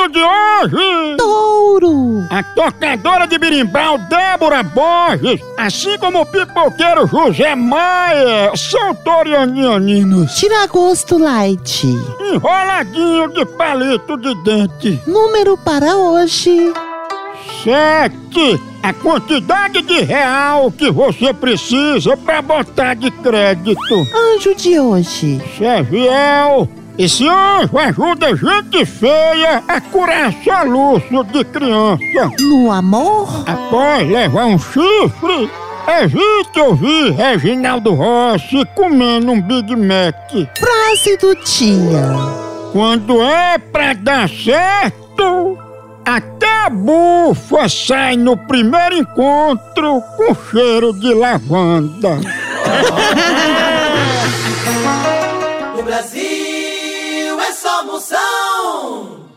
Signo de hoje! Touro! A tocadora de birimbau Débora Borges, assim como o pipoqueiro José Maia, são torianianinos. Tira gosto light. Enroladinho de palito de dente. Número para hoje. Sete. A quantidade de real que você precisa para botar de crédito. Anjo de hoje. Xaviel. Esse anjo ajuda gente feia a curar soluço de criança. No amor. Após levar um chifre, evite ouvir Reginaldo Rossi comendo um Big Mac. Frase do dia. Quando é pra dar certo, até a bufa sai no primeiro encontro com cheiro de lavanda. No Brasil é só moção.